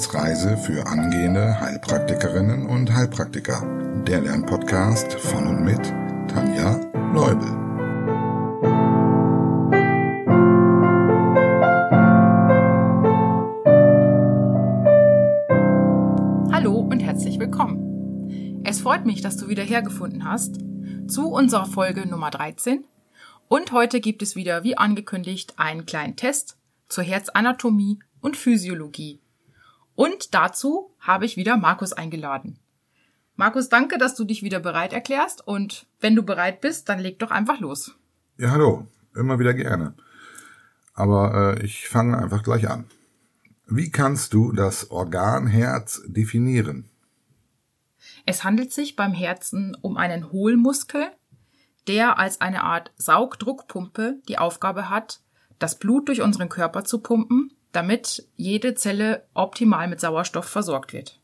Wissensreise für angehende Heilpraktikerinnen und Heilpraktiker. Der Lernpodcast von und mit Tanja Leubel. Hallo und herzlich willkommen. Es freut mich, dass du wieder hergefunden hast zu unserer Folge Nummer 13. Und heute gibt es wieder, wie angekündigt, einen kleinen Test zur Herzanatomie und Physiologie. Und dazu habe ich wieder Markus eingeladen. Markus, danke, dass du dich wieder bereit erklärst und wenn du bereit bist, dann leg doch einfach los. Ja, hallo, immer wieder gerne. Aber äh, ich fange einfach gleich an. Wie kannst du das Organ Herz definieren? Es handelt sich beim Herzen um einen Hohlmuskel, der als eine Art Saugdruckpumpe die Aufgabe hat, das Blut durch unseren Körper zu pumpen damit jede Zelle optimal mit Sauerstoff versorgt wird.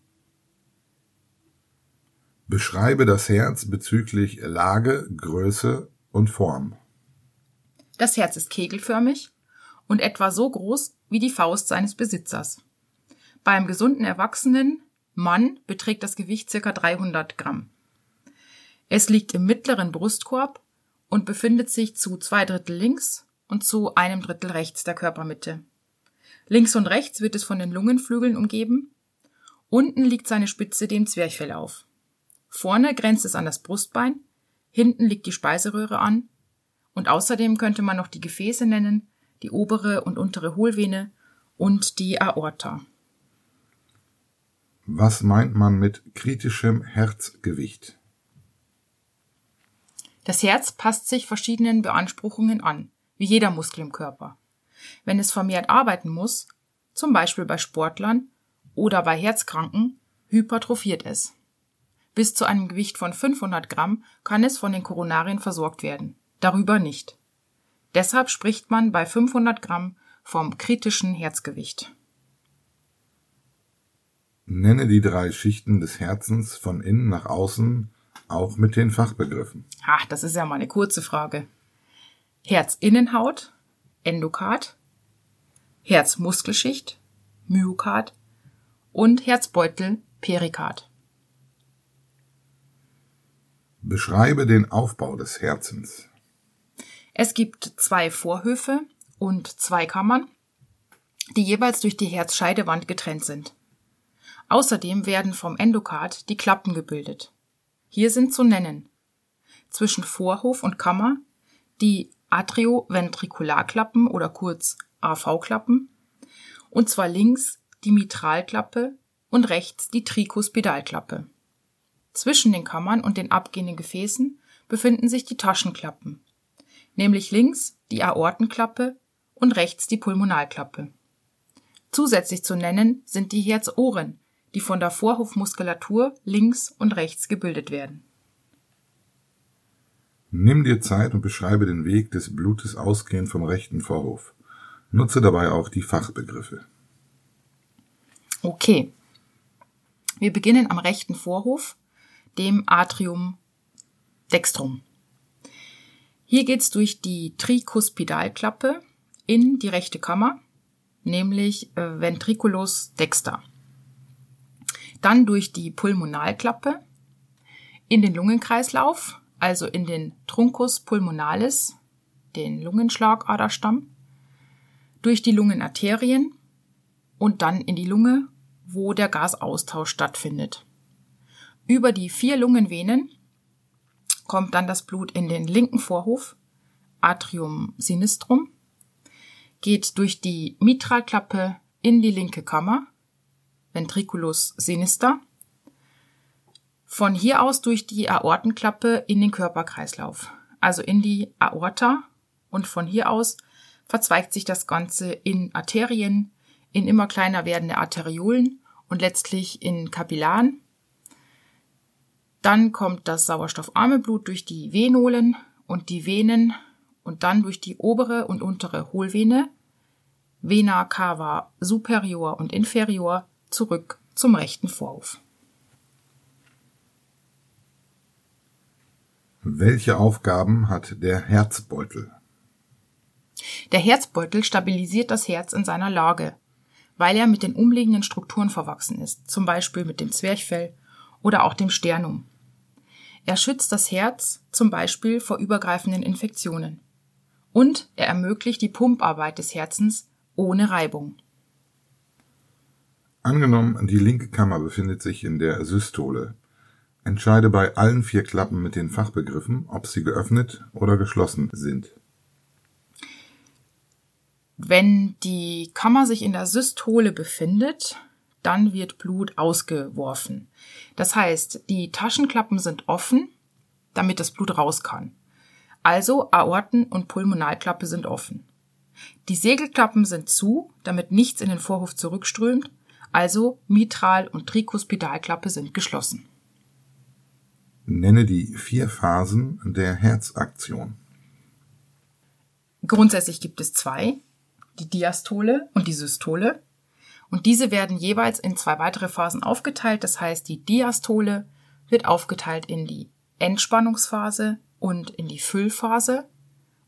Beschreibe das Herz bezüglich Lage, Größe und Form. Das Herz ist kegelförmig und etwa so groß wie die Faust seines Besitzers. Beim gesunden erwachsenen Mann beträgt das Gewicht ca. 300 Gramm. Es liegt im mittleren Brustkorb und befindet sich zu zwei Drittel links und zu einem Drittel rechts der Körpermitte. Links und rechts wird es von den Lungenflügeln umgeben. Unten liegt seine Spitze dem Zwerchfell auf. Vorne grenzt es an das Brustbein, hinten liegt die Speiseröhre an und außerdem könnte man noch die Gefäße nennen, die obere und untere Hohlvene und die Aorta. Was meint man mit kritischem Herzgewicht? Das Herz passt sich verschiedenen Beanspruchungen an, wie jeder Muskel im Körper. Wenn es vermehrt arbeiten muss, zum Beispiel bei Sportlern oder bei Herzkranken, hypertrophiert es. Bis zu einem Gewicht von 500 Gramm kann es von den Koronarien versorgt werden, darüber nicht. Deshalb spricht man bei 500 Gramm vom kritischen Herzgewicht. Nenne die drei Schichten des Herzens von innen nach außen, auch mit den Fachbegriffen. Ach, das ist ja mal eine kurze Frage. Herzinnenhaut, Endokard, Herzmuskelschicht, Myokard und Herzbeutel, Perikard. Beschreibe den Aufbau des Herzens. Es gibt zwei Vorhöfe und zwei Kammern, die jeweils durch die Herzscheidewand getrennt sind. Außerdem werden vom Endokard die Klappen gebildet. Hier sind zu nennen zwischen Vorhof und Kammer die Atrioventrikularklappen oder kurz AV-Klappen und zwar links die Mitralklappe und rechts die Trikuspidalklappe. Zwischen den Kammern und den abgehenden Gefäßen befinden sich die Taschenklappen, nämlich links die Aortenklappe und rechts die Pulmonalklappe. Zusätzlich zu nennen sind die Herzohren, die von der Vorhofmuskulatur links und rechts gebildet werden. Nimm dir Zeit und beschreibe den Weg des Blutes ausgehend vom rechten Vorhof. Nutze dabei auch die Fachbegriffe. Okay. Wir beginnen am rechten Vorhof, dem Atrium dextrum. Hier geht's durch die Trikuspidalklappe in die rechte Kammer, nämlich äh, Ventriculus dexter. Dann durch die Pulmonalklappe in den Lungenkreislauf, also in den Truncus pulmonalis, den Lungenschlagaderstamm, durch die Lungenarterien und dann in die Lunge, wo der Gasaustausch stattfindet. Über die vier Lungenvenen kommt dann das Blut in den linken Vorhof, Atrium sinistrum, geht durch die Mitralklappe in die linke Kammer, Ventriculus sinister, von hier aus durch die Aortenklappe in den Körperkreislauf, also in die Aorta und von hier aus verzweigt sich das Ganze in Arterien, in immer kleiner werdende Arteriolen und letztlich in Kapillaren. Dann kommt das sauerstoffarme Blut durch die Venolen und die Venen und dann durch die obere und untere Hohlvene, Vena cava superior und inferior, zurück zum rechten Vorhof. Welche Aufgaben hat der Herzbeutel? Der Herzbeutel stabilisiert das Herz in seiner Lage. weil er mit den umliegenden Strukturen verwachsen ist, zum Beispiel mit dem Zwerchfell oder auch dem Sternum. Er schützt das Herz zum Beispiel vor übergreifenden Infektionen. Und er ermöglicht die Pumparbeit des Herzens ohne Reibung. Angenommen, die linke Kammer befindet sich in der Systole. Entscheide bei allen vier Klappen mit den Fachbegriffen, ob sie geöffnet oder geschlossen sind. Wenn die Kammer sich in der Systole befindet, dann wird Blut ausgeworfen. Das heißt, die Taschenklappen sind offen, damit das Blut raus kann. Also Aorten- und Pulmonalklappe sind offen. Die Segelklappen sind zu, damit nichts in den Vorhof zurückströmt, also Mitral- und Trikuspidalklappe sind geschlossen. Nenne die vier Phasen der Herzaktion. Grundsätzlich gibt es zwei, die Diastole und die Systole. Und diese werden jeweils in zwei weitere Phasen aufgeteilt. Das heißt, die Diastole wird aufgeteilt in die Entspannungsphase und in die Füllphase.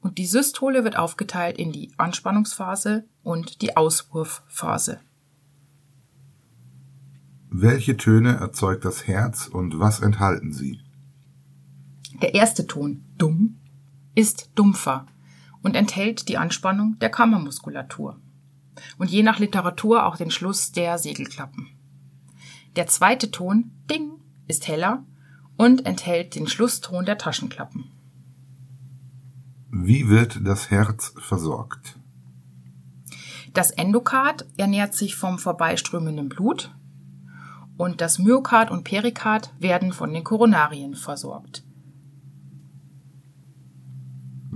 Und die Systole wird aufgeteilt in die Anspannungsphase und die Auswurfphase. Welche Töne erzeugt das Herz und was enthalten sie? Der erste Ton, dumm, ist dumpfer und enthält die Anspannung der Kammermuskulatur und je nach Literatur auch den Schluss der Segelklappen. Der zweite Ton, ding, ist heller und enthält den Schlusston der Taschenklappen. Wie wird das Herz versorgt? Das Endokard ernährt sich vom vorbeiströmenden Blut und das Myokard und Perikard werden von den Koronarien versorgt.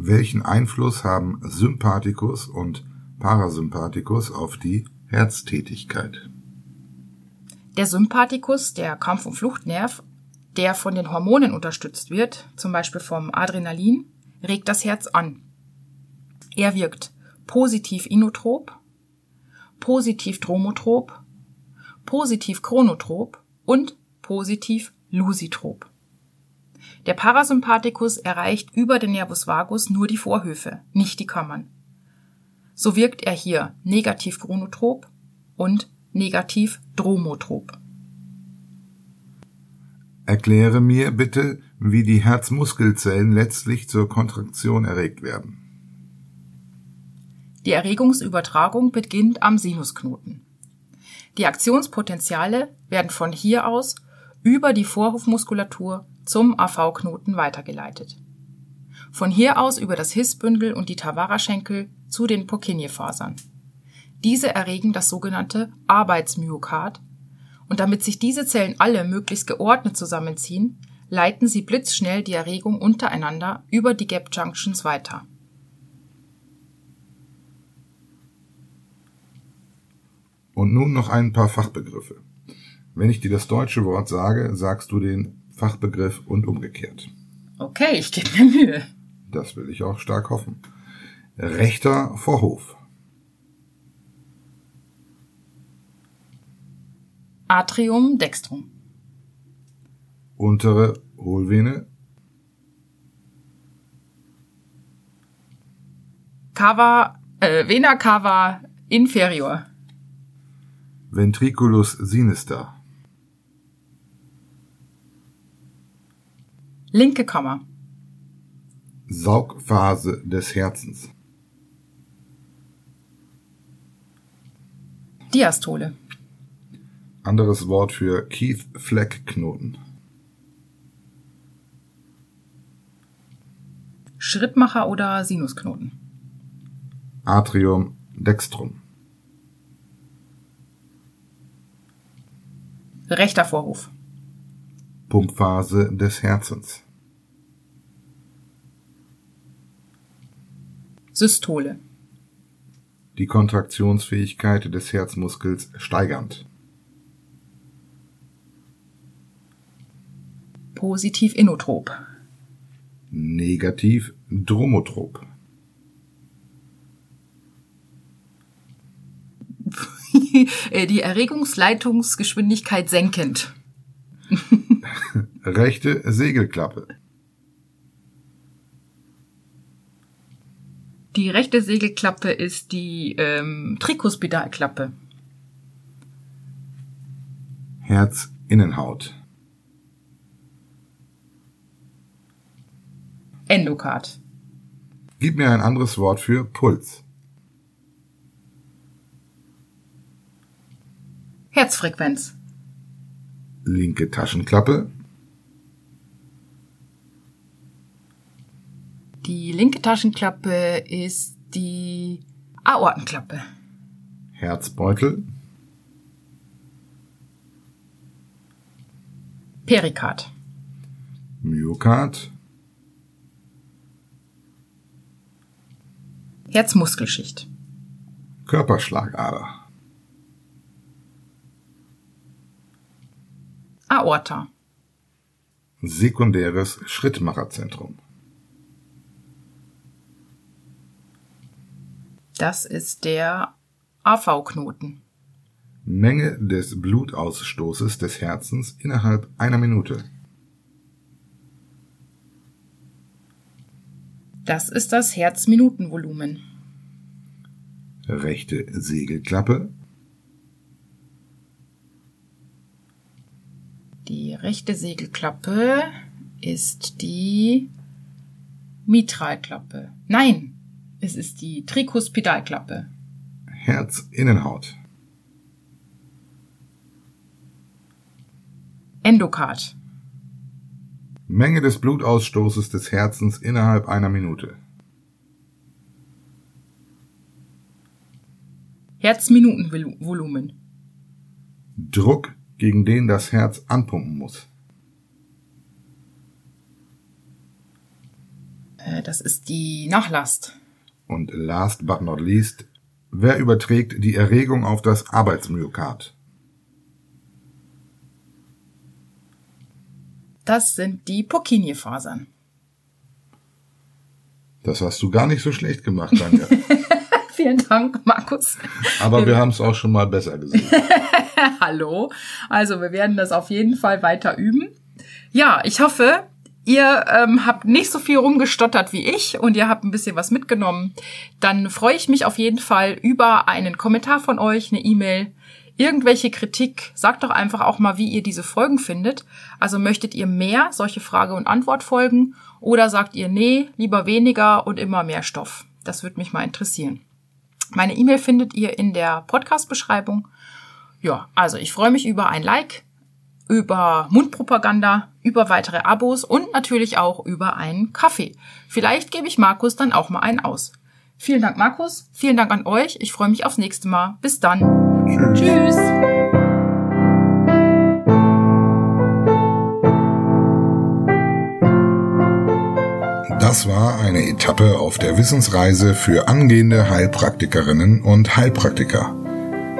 Welchen Einfluss haben Sympathikus und Parasympathikus auf die Herztätigkeit? Der Sympathikus, der Kampf- und Fluchtnerv, der von den Hormonen unterstützt wird, zum Beispiel vom Adrenalin, regt das Herz an. Er wirkt positiv inotrop, positiv dromotrop positiv chronotrop und positiv lusitrop. Der Parasympathikus erreicht über den Nervus vagus nur die Vorhöfe, nicht die Kammern. So wirkt er hier negativ chronotrop und negativ dromotrop. Erkläre mir bitte, wie die Herzmuskelzellen letztlich zur Kontraktion erregt werden. Die Erregungsübertragung beginnt am Sinusknoten. Die Aktionspotenziale werden von hier aus über die Vorhofmuskulatur zum AV-Knoten weitergeleitet. Von hier aus über das Hissbündel und die Tavara-Schenkel zu den Purkinje-Fasern. Diese erregen das sogenannte Arbeitsmyokard und damit sich diese Zellen alle möglichst geordnet zusammenziehen, leiten sie blitzschnell die Erregung untereinander über die Gap Junctions weiter. Und nun noch ein paar Fachbegriffe. Wenn ich dir das deutsche Wort sage, sagst du den Fachbegriff und umgekehrt. Okay, ich gebe mir Mühe. Das will ich auch stark hoffen. Rechter Vorhof. Atrium dextrum. Untere Hohlvene. Cava, äh, Vena cava inferior. Ventriculus sinister. Linke Kammer. Saugphase des Herzens. Diastole. Anderes Wort für Keith Fleck Knoten. Schrittmacher oder Sinusknoten. Atrium dextrum. Rechter Vorhof. Pumpphase des Herzens. Systole. Die Kontraktionsfähigkeit des Herzmuskels steigernd. Positiv inotrop. Negativ dromotrop. Die Erregungsleitungsgeschwindigkeit senkend. Rechte Segelklappe. Die rechte Segelklappe ist die ähm, Trikuspidalklappe. Herzinnenhaut. Endokard. Gib mir ein anderes Wort für Puls. Herzfrequenz. Linke Taschenklappe. Die linke Taschenklappe ist die Aortenklappe. Herzbeutel. Perikard. Myokard. Herzmuskelschicht. Körperschlagader. Aorta. Sekundäres Schrittmacherzentrum. Das ist der AV-Knoten. Menge des Blutausstoßes des Herzens innerhalb einer Minute. Das ist das Herzminutenvolumen. Rechte Segelklappe. Die rechte Segelklappe ist die Mitralklappe. Nein, es ist die Trikuspidalklappe. Herzinnenhaut. Endokard. Menge des Blutausstoßes des Herzens innerhalb einer Minute. Herzminutenvolumen. Druck, gegen den das Herz anpumpen muss. Äh, Das ist die Nachlast. Und last but not least, wer überträgt die Erregung auf das Arbeitsmyokard? Das sind die Purkinje-Fasern. Das hast du gar nicht so schlecht gemacht, danke. Vielen Dank, Markus. Aber wir haben es auch schon mal besser gesehen. Hallo. Also wir werden das auf jeden Fall weiter üben. Ja, ich hoffe, ihr ähm, habt nicht so viel rumgestottert wie ich und ihr habt ein bisschen was mitgenommen. Dann freue ich mich auf jeden Fall über einen Kommentar von euch, eine E-Mail, irgendwelche Kritik. Sagt doch einfach auch mal, wie ihr diese Folgen findet. Also möchtet ihr mehr solche Frage- und Antwortfolgen oder sagt ihr, nee, lieber weniger und immer mehr Stoff? Das würde mich mal interessieren. Meine E-Mail findet ihr in der Podcast-Beschreibung. Ja, also ich freue mich über ein Like, über Mundpropaganda, über weitere Abos und natürlich auch über einen Kaffee. Vielleicht gebe ich Markus dann auch mal einen aus. Vielen Dank, Markus. Vielen Dank an euch. Ich freue mich aufs nächste Mal. Bis dann. Tschüss. Tschüss. Das war eine Etappe auf der Wissensreise für angehende Heilpraktikerinnen und Heilpraktiker.